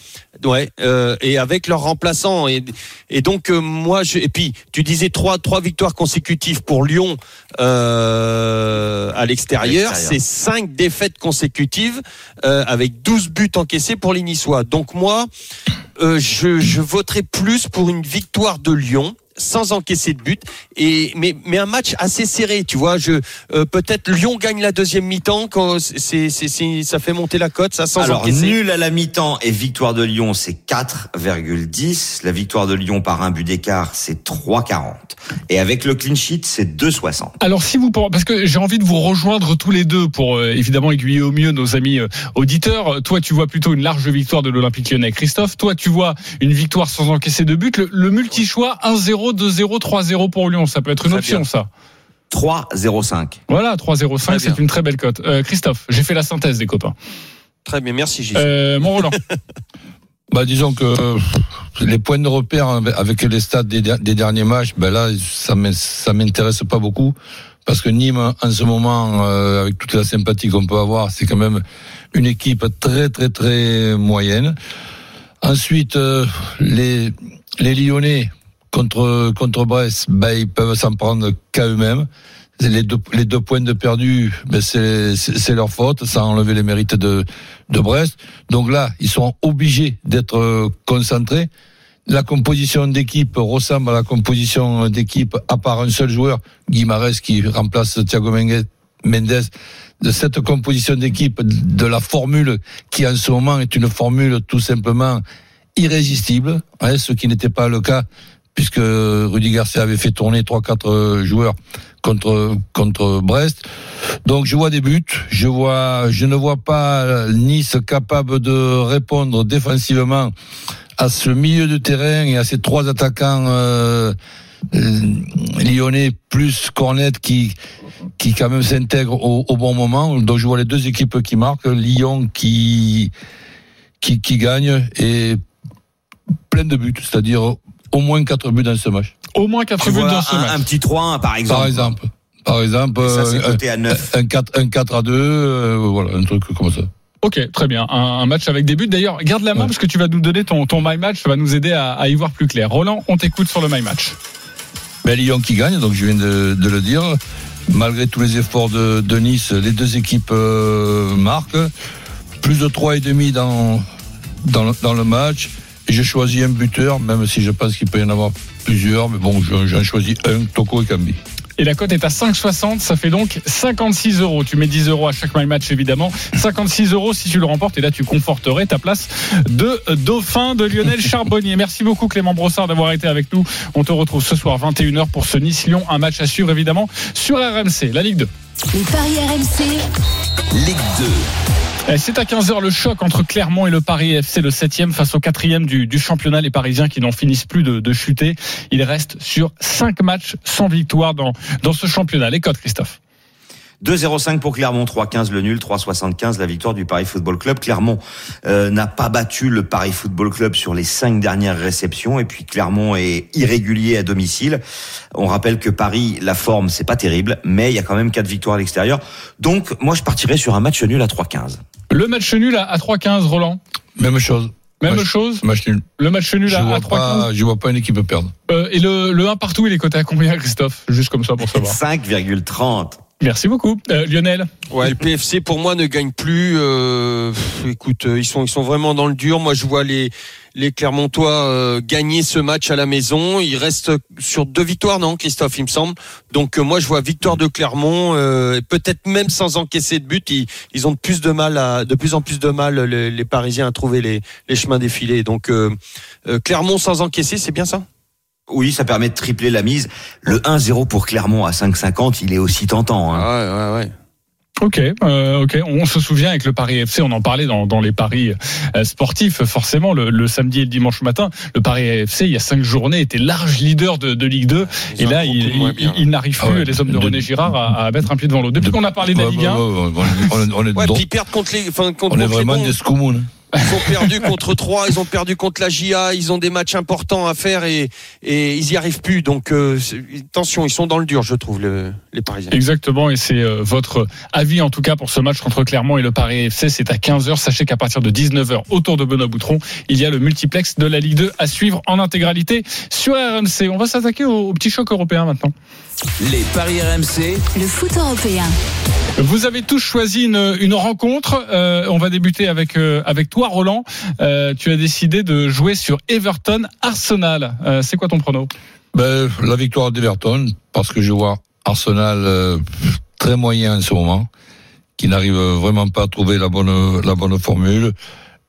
Ouais, euh, et avec leurs remplaçants et, et donc euh, moi je, et puis tu disais trois trois victoires consécutives pour Lyon euh, à l'extérieur, c'est cinq défaites consécutives avec 12 buts encaissés pour les Niçois. Donc moi je, je voterai plus pour une victoire de Lyon sans encaisser de but et mais mais un match assez serré tu vois je euh, peut-être Lyon gagne la deuxième mi-temps quand c'est c'est c'est ça fait monter la cote ça sans Alors encaisser nul à la mi-temps et victoire de Lyon c'est 4,10. La victoire de Lyon par un but d'écart c'est 3,40. Et avec le clean sheet c'est 2,60. Alors si vous parce que j'ai envie de vous rejoindre tous les deux pour euh, évidemment aiguiller au mieux nos amis euh, auditeurs. Toi tu vois plutôt une large victoire de l'Olympique Lyonnais, Christophe. Toi tu vois une victoire sans encaisser de but. Le, le multi-choix 1-0, 2-0, 3-0 pour Lyon, ça peut être une Très option bien. ça. 3,05. Voilà, 3-0-5, Très c'est une très belle cote. Euh, Christophe, j'ai fait la synthèse des copains. très bien merci Gilles Euh, mon Roland. Bah disons que euh, les points de repère avec- les stats des, der- des derniers matchs, ben là ça m'in- ça m'intéresse pas beaucoup parce que Nîmes en ce moment euh, avec toute la sympathie qu'on peut avoir, c'est quand même une équipe très très très moyenne. Ensuite euh, les les Lyonnais contre contre Brest, ben ils peuvent s'en prendre qu'à eux-mêmes. Les deux, les deux points de perdus, ben c'est leur faute, ça a enlevé les mérites de de Brest. Donc là, ils sont obligés d'être euh, concentrés. La composition d'équipe ressemble à la composition d'équipe, à part un seul joueur, Guimarães, qui remplace Thiago Mengue- Mendes. De cette composition d'équipe, de la formule qui en ce moment est une formule tout simplement irrésistible, hein, ce qui n'était pas le cas puisque Rudy Garcia avait fait tourner trois quatre joueurs contre contre Brest. Donc je vois des buts, je vois je ne vois pas Nice capable de répondre défensivement à ce milieu de terrain et à ces trois attaquants euh, euh, lyonnais plus Cornet qui qui quand même s'intègre au, au bon moment. Donc je vois les deux équipes qui marquent, Lyon qui qui, qui gagne et plein de buts, c'est-à-dire au moins quatre buts dans ce match. Au moins 4 Tu buts dans ce un, match. un petit 3-1 par exemple. Par exemple. Par exemple, ça c'est euh, 9. un 4, un 4 à 2, euh, voilà, un truc comme ça. Ok, très bien. Un, un match avec des buts. D'ailleurs, garde la main Ouais. parce que tu vas nous donner ton, ton my match. Ça va nous aider à, à y voir plus clair. Roland, on t'écoute sur le my match. Ben, Lyon qui gagne, donc je viens de, de le dire. Malgré tous les efforts de, de Nice, les deux équipes euh, marquent. Plus de 3,5 dans, dans, le- dans le match. J'ai choisi un buteur, même si je pense qu'il peut y en avoir plusieurs. Mais bon, je- j'en choisis un, Toko et Kambi. Et la cote est à 5,60. Ça fait donc 56 euros. Tu mets 10 euros à chaque my match, évidemment. 56 euros si tu le remportes. Et là, tu conforterais ta place de dauphin de Lionel Charbonnier. Merci beaucoup, Clément Brossard, d'avoir été avec nous. On te retrouve ce soir 21h pour ce Nice-Lyon. Un match à suivre, évidemment, sur RMC, la Ligue 2. Les paris RMC, Ligue 2. Eh, C'est à 15h le choc entre Clermont et le Paris FC, le 7e face au 4e du, du championnat. Les Parisiens qui n'en finissent plus de, de chuter. Ils restent sur 5 matchs sans victoire dans, dans ce championnat. Les codes, Christophe. 2-0-5 pour Clermont, 3-15 le nul, 3-75 la victoire du Paris Football Club. Clermont euh, n'a pas battu le Paris Football Club sur les cinq dernières réceptions et puis Clermont est irrégulier à domicile. On rappelle que Paris, la forme, c'est pas terrible, mais il y a quand même quatre victoires à l'extérieur. Donc moi je partirais sur un match nul à 3-15. Le match nul à, à 3-15, Roland. Même chose. Même Match- chose. Match nul. Le match nul Je à, à vois 3-15. pas, je vois pas une équipe perdre. Euh, et le, le 1 partout, il est coté à combien, Christophe? Juste comme ça pour savoir. 5,30. Merci beaucoup. Euh, Lionel Ouais, le PFC pour moi ne gagne plus. Euh, écoute, euh, ils sont ils sont vraiment dans le dur. Moi, je vois les les Clermontois euh, gagner ce match à la maison. Ils restent sur deux victoires, non, Christophe, il me semble. Donc euh, moi, je vois victoire de Clermont. Peut-être même sans encaisser de but, ils, ils ont de plus de mal à de plus en plus de mal les, les Parisiens à trouver les les chemins défilés. Donc Clermont sans encaisser, c'est bien ça? Oui, ça permet de tripler la mise. Le 1-0 pour Clermont à 5,50, il est aussi tentant. hein. Ouais, ouais, ouais. Ok, euh, ok. On se souvient avec le Paris FC, on en parlait dans, dans les paris euh, sportifs, forcément le, le, samedi et le dimanche matin. Le Paris FC, il y a cinq journées, était large leader de, de Ligue 2, et là, il, il, il n'arrive plus, ah ouais, les hommes de René Girard, à, à, mettre un pied devant l'autre. Depuis qu'on a parlé de la Ligue 1, on, on, est, ouais, contre les, enfin, contre on est vraiment des scoumoun. Ils ont perdu contre 3, ils ont perdu contre la GIA, ils ont des matchs importants à faire et, et ils y arrivent plus. Donc euh, attention, ils sont dans le dur, je trouve, le, les Parisiens. Exactement, et c'est euh, votre avis en tout cas pour ce match entre Clermont et le Paris FC. C'est à 15h. Sachez qu'à partir de 19h, autour de Benoît Boutron, il y a le multiplex de la Ligue 2 à suivre en intégralité sur RMC. On va s'attaquer au, au petit choc européen maintenant. Les Paris RMC. Le foot européen. Vous avez tous choisi une, une rencontre. Euh, on va débuter avec euh, avec toi, Roland. Euh, tu as décidé de jouer sur Everton Arsenal. Euh, c'est quoi ton prono ben, La victoire d'Everton, parce que je vois Arsenal euh, très moyen en ce moment, qui n'arrive vraiment pas à trouver la bonne la bonne formule.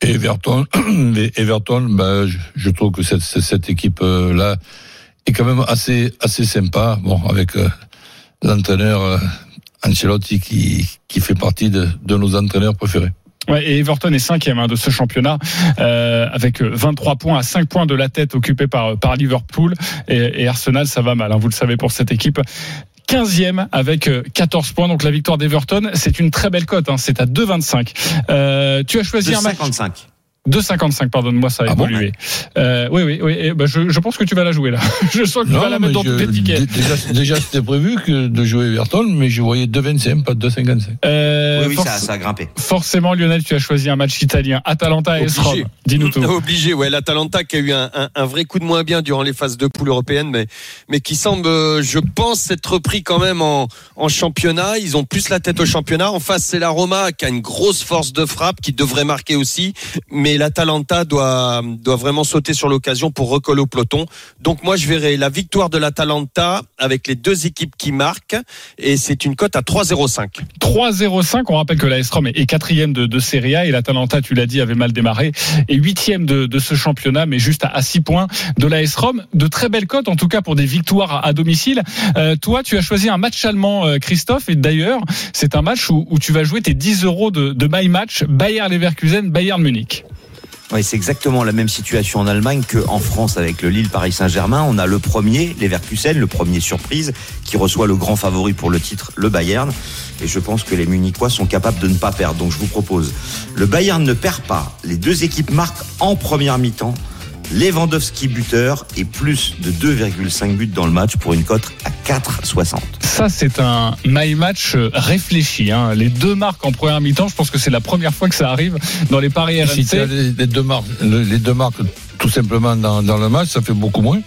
Et Everton, Everton, ben, je, je trouve que cette cette équipe là est quand même assez assez sympa. Bon, avec l'entraîneur Ancelotti qui qui fait partie de, de nos entraîneurs préférés. Ouais, et Everton est cinquième hein, de ce championnat euh, avec 23 points à 5 points de la tête occupée par par Liverpool et, et Arsenal ça va mal hein, vous le savez pour cette équipe 15e avec 14 points. Donc la victoire d'Everton, c'est une très belle cote. Hein, c'est à 2,25. Euh, tu as choisi un match. 55. 2,55, pardonne-moi, ça a Ah évolué. bon euh, oui, oui, oui. Et, bah, je, je pense que tu vas la jouer là. je sens que tu vas la mettre dans toutes les tickets. Déjà, déjà c'était prévu que de jouer Everton, mais je voyais 2,25, pas 2,55. Euh, oui, oui, ça, ça a grimpé. Forcément, Lionel, tu as choisi un match italien. Atalanta et Rome. Obligé. Dis-nous tout. Obligé, ouais. L'Atalanta qui a eu un, un, un, vrai coup de moins bien durant les phases de poule européennes, mais, mais qui semble, euh, je pense, s'être repris quand même en, en championnat. Ils ont plus la tête au championnat. En face, c'est la Roma qui a une grosse force de frappe, qui devrait marquer aussi. Mais l'Atalanta doit, doit vraiment sauter sur l'occasion pour recoller au peloton. Donc moi, je verrai la victoire de l'Atalanta avec les deux équipes qui marquent. Et c'est une cote à 3,05. 3-0-5. On rappelle que la Rome est quatrième de, de Serie A et l'Atalanta, tu l'as dit, avait mal démarré. Et huitième de, de ce championnat, mais juste à 6 points de la Rome. De très belles cotes, en tout cas pour des victoires à, domicile. Euh, toi, tu as choisi un match allemand, euh, Christophe. Et d'ailleurs, c'est un match où, où, tu vas jouer tes 10 euros de, de my match Bayer Leverkusen, Bayern Munich. C'est exactement la même situation en Allemagne qu'en France avec le Lille Paris Saint-Germain. On a le premier, Leverkusen, le premier surprise, qui reçoit le grand favori pour le titre, le Bayern. Et je pense que les Munichois sont capables de ne pas perdre. Donc je vous propose, le Bayern ne perd pas. Les deux équipes marquent en première mi-temps. Lewandowski buteur et plus de 2,5 buts dans le match pour une cote à 4,60. Ça, c'est un my match réfléchi. Hein. Les deux marques en première mi-temps, je pense que c'est la première fois que ça arrive dans les paris RMC. Si tu as les, les, deux marques, les deux marques tout simplement dans, dans le match, ça fait beaucoup moins.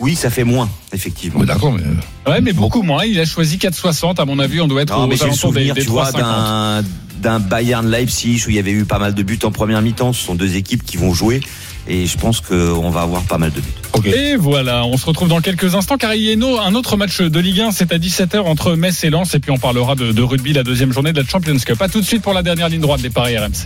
Oui, ça fait moins, effectivement. D'accord, mais. Ouais, mais beaucoup moins. Il a choisi 4,60. À mon avis, on doit être non, aux mais alentours des, des tu vois, d'un, d'un Bayern Leipzig où il y avait eu pas mal de buts en première mi-temps. Ce sont deux équipes qui vont jouer et je pense qu'on va avoir pas mal de buts. Okay. Et voilà, on se retrouve dans quelques instants car il y a un autre match de Ligue 1, c'est à 17h entre Metz et Lens et puis on parlera de, de, rugby la deuxième journée de la Champions Cup. A tout de suite pour la dernière ligne droite des paris RMC.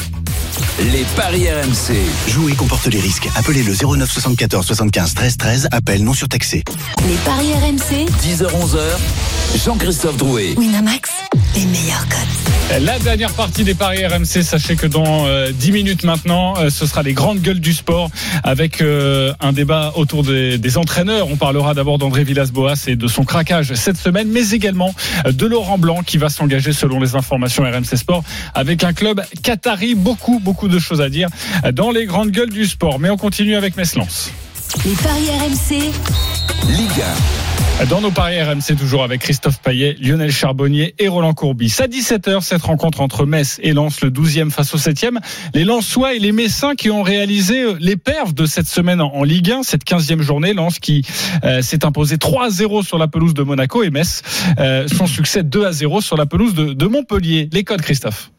Les paris RMC. Jouer comporte les risques. Appelez le 09 74 75 13 13. Appel non surtaxé. Les paris RMC. 10h 11h. Jean-Christophe Drouet. Winamax, les meilleurs codes. La dernière partie des paris RMC, sachez que dans euh, 10 minutes maintenant, euh, ce sera les grandes gueules du sport avec euh, un débat autour des, des entraîneurs. On parlera d'abord d'André Villas-Boas et de son craquage cette semaine, mais également de Laurent Blanc qui va s'engager selon les informations RMC Sport avec un club qatari. Beaucoup, beaucoup de choses à dire dans les grandes gueules du sport. Mais on continue avec Messlance. Les paris RMC. Ligue 1. Dans nos paris RMC, toujours avec Christophe Payet, Lionel Charbonnier et Roland Courbis. À 17h, cette rencontre entre Metz et Lens, le 12e face au 7e. Les Lensois et les Messins qui ont réalisé les perfs de cette semaine en Ligue 1, cette 15e journée. Lens qui euh, s'est imposé 3-0 sur la pelouse de Monaco et Metz, euh, son succès 2-0 sur la pelouse de, de Montpellier. Les codes, Christophe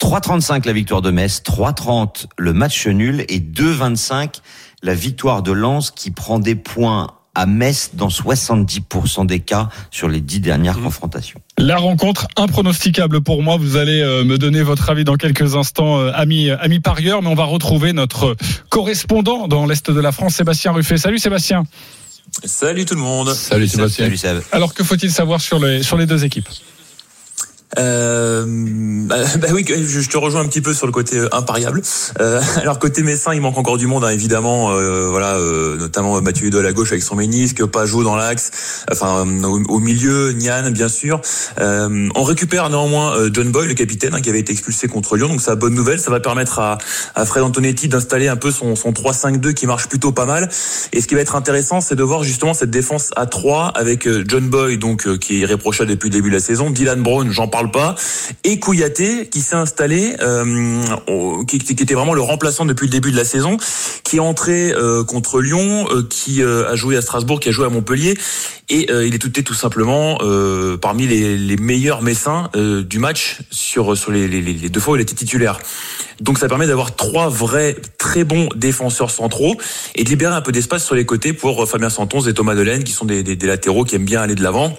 3,35 la victoire de Metz, 3,30 le match nul et 2,25 la victoire de Lens qui prend des points à Metz dans 70% des cas sur les dix dernières mmh. confrontations. La rencontre impronosticable pour moi. Vous allez euh, me donner votre avis dans quelques instants, euh, ami, ami parieur, mais on va retrouver notre correspondant dans l'Est de la France, Sébastien Ruffet. Salut Sébastien. Salut tout le monde. Salut Sébastien. Salut, Alors que faut-il savoir sur les, sur les deux équipes? Euh, bah, bah, oui, je, te rejoins un petit peu sur le côté euh, impariable. Euh, alors côté Messin, il manque encore du monde, hein, évidemment. Euh, voilà, euh, notamment Mathieu de la gauche avec son ménisque, Pajot dans l'axe, enfin au, milieu, Nian bien sûr. on récupère néanmoins John Boy, le capitaine, hein, qui avait été expulsé contre Lyon, donc c'est bonne nouvelle. Ça va permettre à, à Fred Antonetti d'installer un peu son, son 3-5-2 qui marche plutôt pas mal. Et ce qui va être intéressant, c'est de voir justement cette défense à 3 avec John Boy, donc qui est irréprochable depuis le début de la saison, Dylan Brown, j'en parle pas. Et Kouyaté qui s'est installé, euh, qui, était vraiment le remplaçant depuis le début de la saison, qui est entré euh, contre Lyon, euh, qui euh, a joué à Strasbourg, qui a joué à Montpellier, et il est tout, tout simplement parmi les, les, meilleurs messins du match sur sur les, les, les, deux fois où il était titulaire. Donc ça permet d'avoir trois vrais très bons défenseurs centraux et de libérer un peu d'espace sur les côtés pour Fabien Santon et Thomas Delaine qui sont des, des, des latéraux qui aiment bien aller de l'avant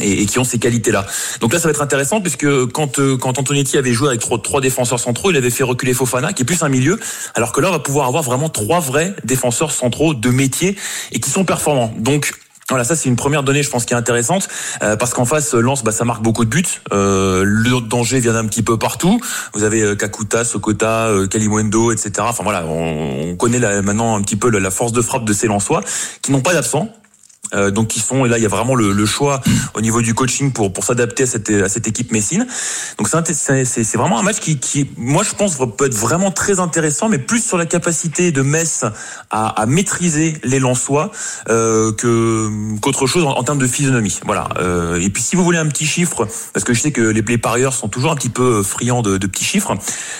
et, qui ont ces qualités-là. Donc là, ça va être intéressant puisque quand euh, quand Antonetti avait joué avec trois, trois, défenseurs centraux, il avait fait reculer Fofana, qui est plus un milieu, alors que là, on va pouvoir avoir vraiment trois vrais défenseurs centraux de métier et qui sont performants. Donc voilà, ça c'est une première donnée, je pense, qui est intéressante, euh, parce qu'en face, Lance, bah, ça marque beaucoup de buts. Euh, le danger vient d'un petit peu partout. Vous avez euh, Kakuta, Sokota, euh, Kalimwendo, etc. Enfin voilà, on, on connaît maintenant un petit peu la force de frappe de ces Lensois, qui n'ont pas d'absent. Euh, donc qui sont et là il y a vraiment le, le choix au niveau du coaching pour pour s'adapter à cette à cette équipe Messine. Donc c'est c'est vraiment un match qui qui moi je pense peut être vraiment très intéressant mais plus sur la capacité de Metz à, à maîtriser les Lensois euh, que qu'autre chose en, termes de physionomie. Voilà. Euh, et puis si vous voulez un petit chiffre parce que je sais que les, les parieurs sont toujours un petit peu friands de, de petits chiffres.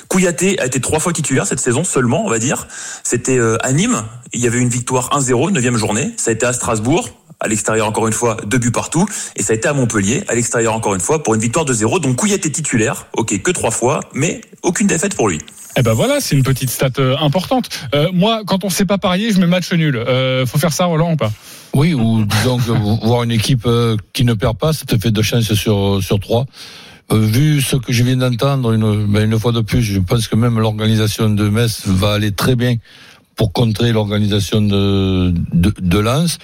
Kouyaté a été trois fois titulaire cette saison seulement, on va dire. C'était euh, à Nîmes, il y avait une victoire 1-0, neuvième journée. Ça a été à Strasbourg, à l'extérieur encore une fois, deux buts partout. Et ça a été à Montpellier, à l'extérieur encore une fois, pour une victoire de zéro. Donc Couillet est titulaire, ok, que trois fois, mais aucune défaite pour lui. Eh ben voilà, c'est une petite stat euh, importante. Euh, moi, quand on sait pas parier, je mets match nul. Euh, faut faire ça, Roland, ou pas? Oui, ou donc voir une équipe euh, qui ne perd pas, ça te fait deux chances sur sur trois. vu ce que je viens d'entendre, une, ben une fois de plus, je pense que même l'organisation de Metz va aller très bien pour contrer l'organisation de, de, de Lens.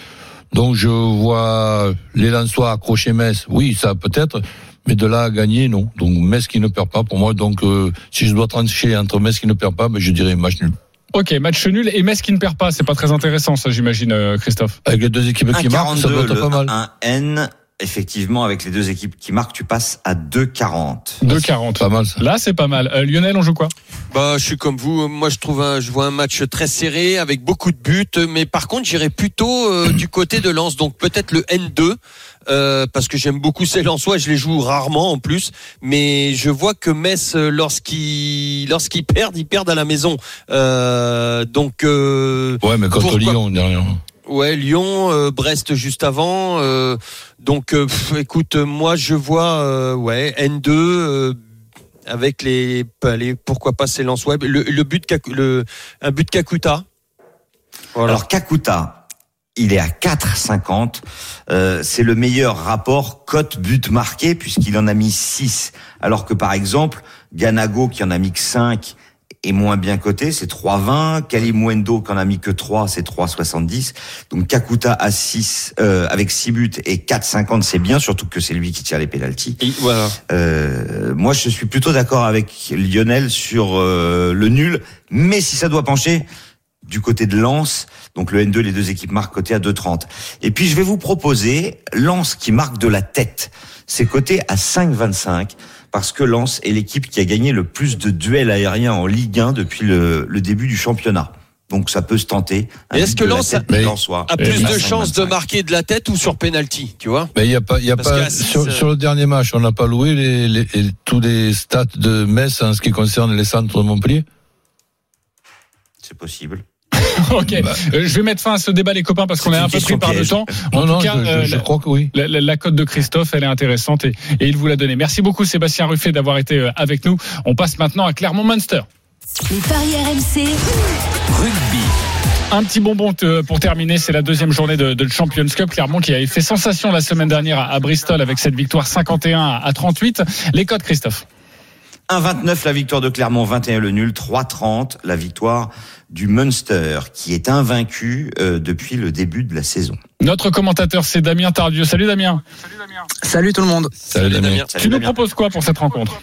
Donc je vois les Lensois accrocher Metz, oui, ça peut-être, mais de là à gagner, non. Donc Metz qui ne perd pas pour moi. Donc euh, si je dois trancher entre Metz qui ne perd pas, ben, je dirais match nul. Ok, match nul et Metz qui ne perd pas, c'est pas très intéressant ça j'imagine euh, Christophe. Avec les deux équipes qui marquent, ça doit être pas mal. Un N effectivement, avec les deux équipes qui marquent, tu passes à 2,40. 2,40. Pas mal, ça. Là, c'est pas mal. Euh, Lionel, on joue quoi? Bah, je suis comme vous. Moi, je trouve, un, je vois un match très serré avec beaucoup de buts. Mais par contre, j'irai plutôt euh, du côté de Lens. Donc peut-être le N2. Euh, parce que j'aime beaucoup ces Lensois, je les joue rarement en plus, mais je vois que Metz, lorsqu'ils lorsqu'ils perdent, ils perdent à la maison. donc ouais, mais contre Lyon dernièrement. Ouais, Lyon, euh, Brest juste avant. Euh, donc, euh, écoute, moi je vois ouais N2 avec les, les pourquoi pas ces lance web. Le, le but le un but Kakuta. Alors Kakuta, il est à 4,50. Euh, c'est le meilleur rapport cote but marqué puisqu'il en a mis 6. Alors que par exemple, Ganago qui en a mis que 5 est moins bien coté, c'est 3,20. Kalimwendo, qui en a mis que 3, c'est 3,70. Donc Kakuta à 6, euh, avec 6 buts et 4,50, c'est bien, surtout que c'est lui qui tire les pénalties. Voilà. Euh, moi, je suis plutôt d'accord avec Lionel sur euh, le nul, mais si ça doit pencher du côté de Lens, donc le N2, les deux équipes marquent côté à 2,30. Et puis je vais vous proposer Lens qui marque de la tête. C'est coté à 5,25 parce que Lens est l'équipe qui a gagné le plus de duels aériens en Ligue 1 depuis le, début du championnat. Donc ça peut se tenter. Est-ce que Lens a, plus de chances de marquer de la tête ou sur penalty, tu vois? Mais il y a pas, il y a pas sur, le dernier match, on n'a pas loué les, tous les stats de Metz en ce qui concerne les centres de Montpellier? C'est possible. ok, bah. euh, je vais mettre fin à ce débat les copains parce qu'on est un peu pris par le temps. En non, tout cas, je, je, euh, crois que oui. La, cote de Christophe, elle est intéressante et, et il vous l'a donné. Merci beaucoup Sébastien Ruffet d'avoir été euh, avec nous. On passe maintenant à Clermont Munster. Les paris RMC. Rugby. Un petit bonbon pour terminer, c'est la deuxième journée de, de, Champions Cup. Clermont qui avait fait sensation la semaine dernière à, Bristol avec cette victoire 51 à 38. Les codes, Christophe 1,29 la victoire de Clermont, 21 le nul, 3,30 la victoire du Munster, qui est invaincu euh, depuis le début de la saison. Notre commentateur, c'est Damien Tardieu. Salut Damien. Salut tout le monde. Salut, Damien. tu nous proposes quoi pour cette rencontre?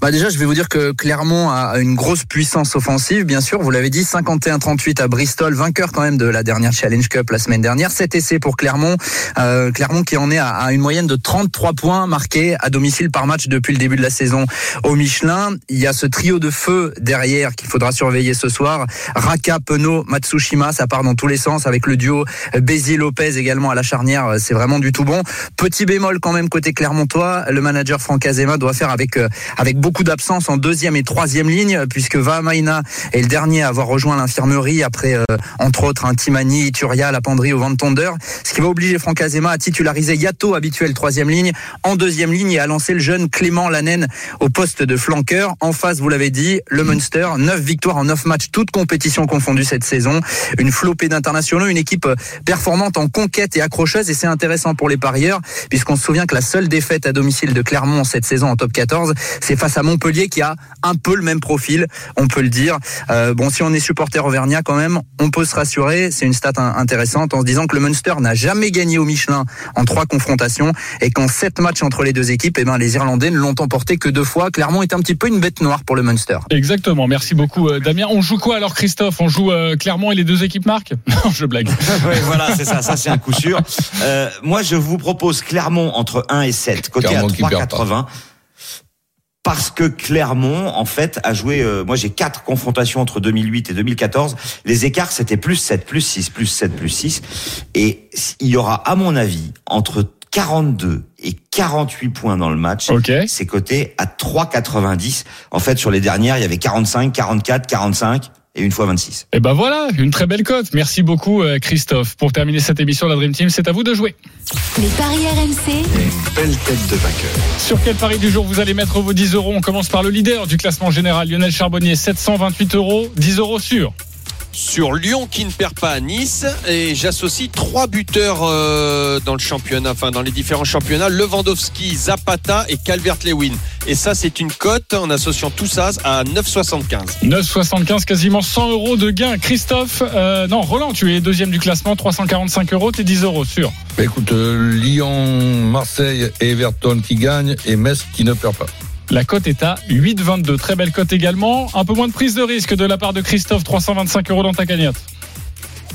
Bah déjà, je vais vous dire que Clermont a une grosse puissance offensive, bien sûr. Vous l'avez dit, 51-38 à Bristol, vainqueur quand même de la dernière Challenge Cup la semaine dernière. 7 essais pour Clermont. Euh, Clermont qui en est à, une moyenne de 33 points marqués à domicile par match depuis le début de la saison au Michelin. Il y a ce trio de feu derrière qu'il faudra surveiller ce soir. Raka, Penaud, Matsushima, ça part dans tous les sens avec le duo Bézier Lopez également à la charnière. C'est vraiment du tout bon. Petit bémol quand même côté Clermontois, le manager Franck Azema doit faire avec euh, avec beaucoup d'absence en deuxième et troisième ligne, puisque Vahamaina est le dernier à avoir rejoint l'infirmerie après, euh, entre autres, un Timani, Turia, La Penderie au ce qui va obliger Franck Azema à titulariser Yato, habituel troisième ligne, en deuxième ligne et à lancer le jeune Clément Lanen au poste de flanqueur. En face, vous l'avez dit, le Munster, 9 victoires en 9 matchs, toutes compétitions confondues cette saison, une flopée d'internationaux, une équipe performante en conquête et accrocheuse, et c'est intéressant pour les parieurs, puisqu'on se souvient que la seule défaite à domicile de Clermont cette saison en top 14, c'est face à Montpellier qui a un peu le même profil, on peut le dire. Euh, bon, si on est supporter auvergnat quand même, on peut se rassurer. C'est une stat intéressante en se disant que le Munster n'a jamais gagné au Michelin en trois confrontations et qu'en sept matchs entre les deux équipes, eh ben, les Irlandais ne l'ont emporté que deux fois. Clermont est un petit peu une bête noire pour le Munster. Exactement. Merci beaucoup, euh, Damien. On joue quoi alors, Christophe? On joue euh, Clermont et les deux équipes marquent Non, je blague. oui, voilà, c'est ça. Ça, c'est un coup sûr. moi, je vous propose Clermont entre 1 et 7, côté à 3,80 parce que Clermont, en fait, a joué. Euh, moi, j'ai quatre confrontations entre 2008 et 2014. Les écarts, c'était plus 7, plus 6, plus 7, plus 6. Et il y aura, à mon avis, entre 42 et 48 points dans le match. Okay. C'est coté à 3,90. En fait, sur les dernières, il y avait 45, 44, 45 et une fois 26. Et eh ben voilà, une très belle cote. Merci beaucoup euh, Christophe. Pour terminer cette émission de la Dream Team, c'est à vous de jouer. Les paris RMC. Une belle tête de vainqueur. Sur quel pari du jour vous allez mettre vos 10 euros? On commence par le leader du classement général, Lionel Charbonnier, 728 euros, 10 euros sur sur Lyon qui ne perd pas à Nice et j'associe trois buteurs euh, dans le championnat, enfin dans les différents championnats, Lewandowski, Zapata et Calvert-Lewin. Et ça c'est une cote en associant tout ça à 9,75. 9,75, quasiment 100 euros de gain. Christophe, euh, non Roland, tu es deuxième du classement, 345 euros, t'es 10 euros sûr. Bah, écoute, euh, Lyon, Marseille et Everton qui gagnent et Metz qui ne perd pas. La cote est à 8,22. Très belle cote également. Un peu moins de prise de risque de la part de Christophe, 325 euros dans ta cagnotte.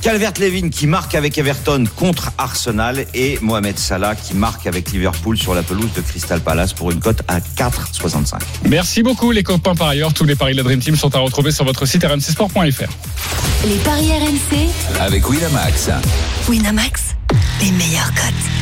Calvert-Levin qui marque avec Everton contre Arsenal et Mohamed Salah qui marque avec Liverpool sur la pelouse de Crystal Palace pour une cote à 4,65. Merci beaucoup les copains par ailleurs. Tous les paris de la Dream Team sont à retrouver sur votre site rmcsport.fr. Les paris RMC avec Winamax. Winamax, les meilleurs cotes.